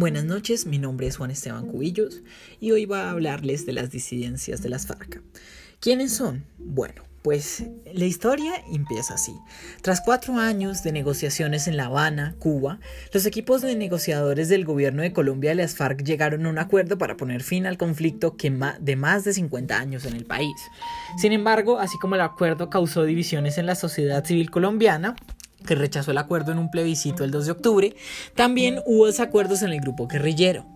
Buenas noches, mi nombre es Juan Esteban Cubillos y hoy voy a hablarles de las disidencias de las FARC. ¿Quiénes son? Bueno, pues la historia empieza así. Tras cuatro años de negociaciones en La Habana, Cuba, los equipos de negociadores del gobierno de Colombia y las FARC llegaron a un acuerdo para poner fin al conflicto de más de 50 años en el país. Sin embargo, así como el acuerdo causó divisiones en la sociedad civil colombiana, que rechazó el acuerdo en un plebiscito el 2 de octubre, también hubo desacuerdos en el grupo guerrillero.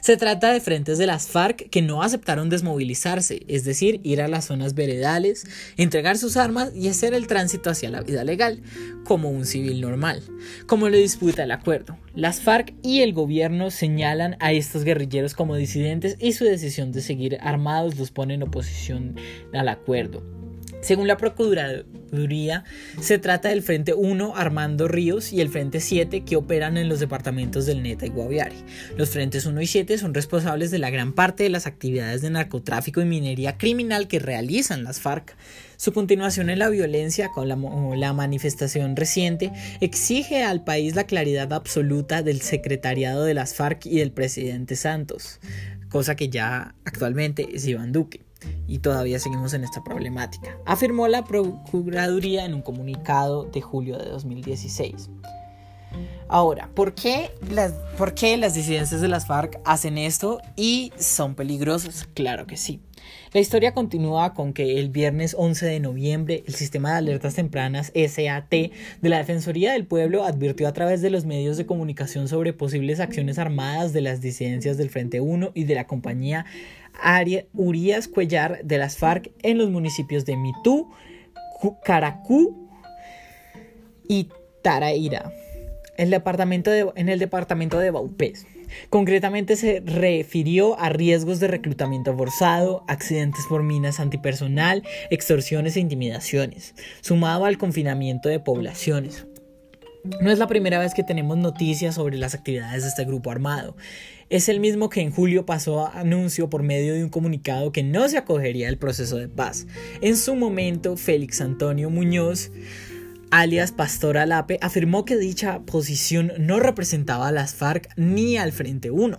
Se trata de frentes de las FARC que no aceptaron desmovilizarse, es decir, ir a las zonas veredales, entregar sus armas y hacer el tránsito hacia la vida legal, como un civil normal, como lo disputa el acuerdo. Las FARC y el gobierno señalan a estos guerrilleros como disidentes y su decisión de seguir armados los pone en oposición al acuerdo. Según la Procuraduría, se trata del Frente 1 Armando Ríos y el Frente 7 que operan en los departamentos del Neta y Guaviare. Los Frentes 1 y 7 son responsables de la gran parte de las actividades de narcotráfico y minería criminal que realizan las FARC. Su continuación en la violencia con la, manifestación reciente exige al país la claridad absoluta del secretariado de las FARC y del presidente Santos, cosa que ya actualmente es Iván Duque y todavía seguimos en esta problemática, afirmó la Procuraduría en un comunicado de julio de 2016. Ahora, ¿por qué, las, ¿por qué las disidencias de las FARC hacen esto y son peligrosos? Claro que sí. La historia continúa con que el viernes 11 de noviembre el sistema de alertas tempranas SAT de la Defensoría del Pueblo advirtió a través de los medios de comunicación sobre posibles acciones armadas de las disidencias del Frente 1 y de la compañía Urias Cuellar de las FARC en los municipios de Mitú, Caracú y Taraira, el departamento en el departamento de Baupés. Concretamente se refirió a riesgos de reclutamiento forzado, accidentes por minas antipersonal, extorsiones e intimidaciones, sumado al confinamiento de poblaciones. No es la primera vez que tenemos noticias sobre las actividades de este grupo armado. Es el mismo que en julio pasó a anuncio por medio de un comunicado que no se acogería al proceso de paz. En su momento, Félix Antonio Muñoz, alias Pastor Alape, afirmó que dicha posición no representaba a las FARC ni al Frente 1.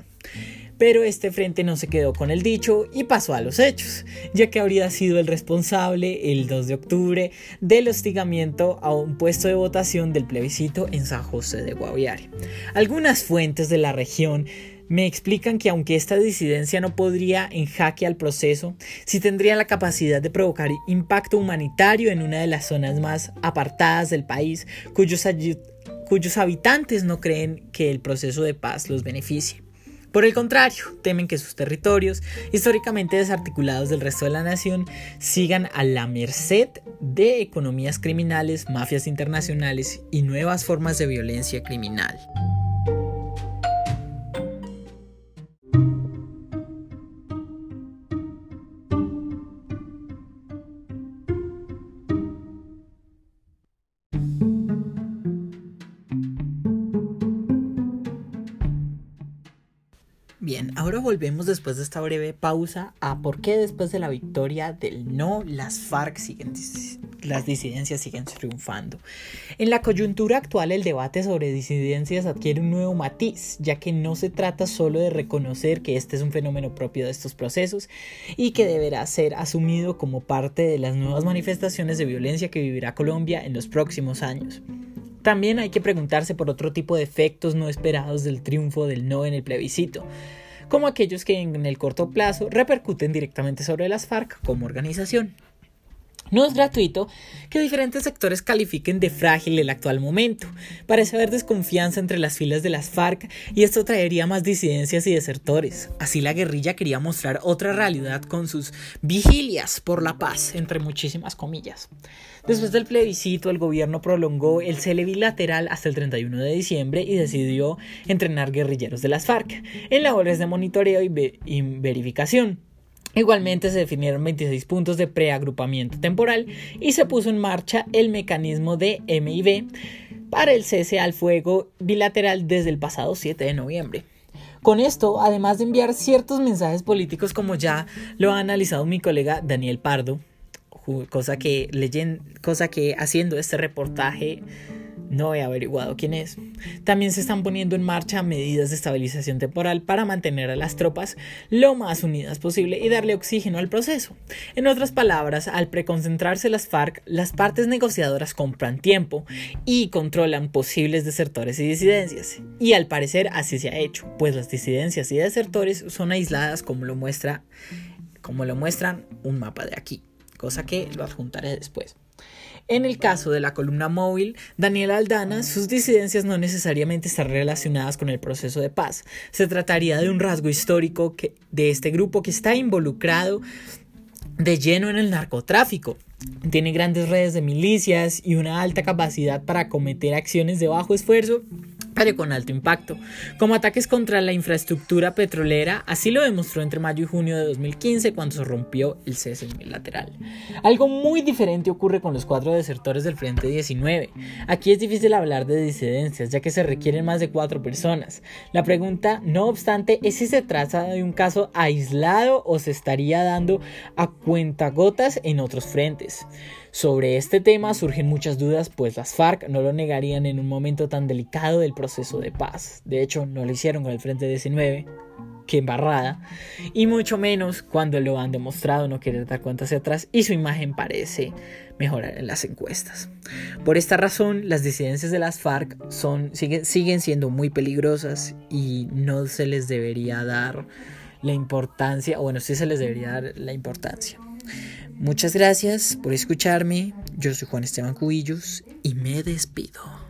Pero este frente no se quedó con el dicho y pasó a los hechos, ya que habría sido el responsable el 2 de octubre del hostigamiento a un puesto de votación del plebiscito en San José de Guaviare. Algunas fuentes de la región me explican que aunque esta disidencia no podría en jaque al proceso, sí tendría la capacidad de provocar impacto humanitario en una de las zonas más apartadas del país, cuyos, cuyos habitantes no creen que el proceso de paz los beneficie. Por el contrario, temen que sus territorios, históricamente desarticulados del resto de la nación, sigan a la merced de economías criminales, mafias internacionales y nuevas formas de violencia criminal. Bien, ahora volvemos después de esta breve pausa a por qué después de la victoria del no las FARC siguen las disidencias siguen triunfando. En la coyuntura actual el debate sobre disidencias adquiere un nuevo matiz, ya que no se trata solo de reconocer que este es un fenómeno propio de estos procesos y que deberá ser asumido como parte de las nuevas manifestaciones de violencia que vivirá Colombia en los próximos años. También hay que preguntarse por otro tipo de efectos no esperados del triunfo del no en el plebiscito, como aquellos que en el corto plazo repercuten directamente sobre las FARC como organización. No es gratuito que diferentes sectores califiquen de frágil el actual momento. Parece haber desconfianza entre las filas de las FARC y esto traería más disidencias y desertores. Así la guerrilla quería mostrar otra realidad con sus vigilias por la paz, entre muchísimas comillas. Después del plebiscito, el gobierno prolongó el cele bilateral hasta el 31 de diciembre y decidió entrenar guerrilleros de las FARC en labores de monitoreo y, verificación. Igualmente se definieron 26 puntos de preagrupamiento temporal y se puso en marcha el mecanismo de MIB para el cese al fuego bilateral desde el pasado 7 de noviembre. Con esto, además de enviar ciertos mensajes políticos como ya lo ha analizado mi colega Daniel Pardo, cosa que, leyen, cosa que haciendo este reportaje No he averiguado quién es. También se están poniendo en marcha medidas de estabilización temporal para mantener a las tropas lo más unidas posible y darle oxígeno al proceso. En otras palabras, al preconcentrarse las FARC, las partes negociadoras compran tiempo y controlan posibles desertores y disidencias. Y al parecer así se ha hecho, pues las disidencias y desertores son aisladas como lo muestra como lo muestran un mapa de aquí, cosa que lo adjuntaré después. En el caso de la columna móvil, Daniel Aldana, sus disidencias no necesariamente están relacionadas con el proceso de paz. Se trataría de un rasgo histórico de este grupo que está involucrado de lleno en el narcotráfico. Tiene grandes redes de milicias y una alta capacidad para cometer acciones de bajo esfuerzo pero con alto impacto, como ataques contra la infraestructura petrolera, así lo demostró entre mayo y junio de 2015 cuando se rompió el cese unilateral. Algo muy diferente ocurre con los cuatro desertores del Frente 19. Aquí es difícil hablar de disidencias, ya que se requieren más de cuatro personas. La pregunta, no obstante, es si se trata de un caso aislado o se estaría dando a cuentagotas en otros frentes. Sobre este tema surgen muchas dudas, pues las FARC no lo negarían en un momento tan delicado del proceso de paz. De hecho, no lo hicieron con el Frente 19, que embarrada, y mucho menos cuando lo han demostrado no querer dar cuenta hacia atrás y su imagen parece mejorar en las encuestas. Por esta razón, las disidencias de las FARC son, siguen, siguen siendo muy peligrosas y no se les debería dar la importancia, o bueno, sí se les debería dar la importancia. Muchas gracias por escucharme. Yo soy Juan Esteban Cubillos y me despido.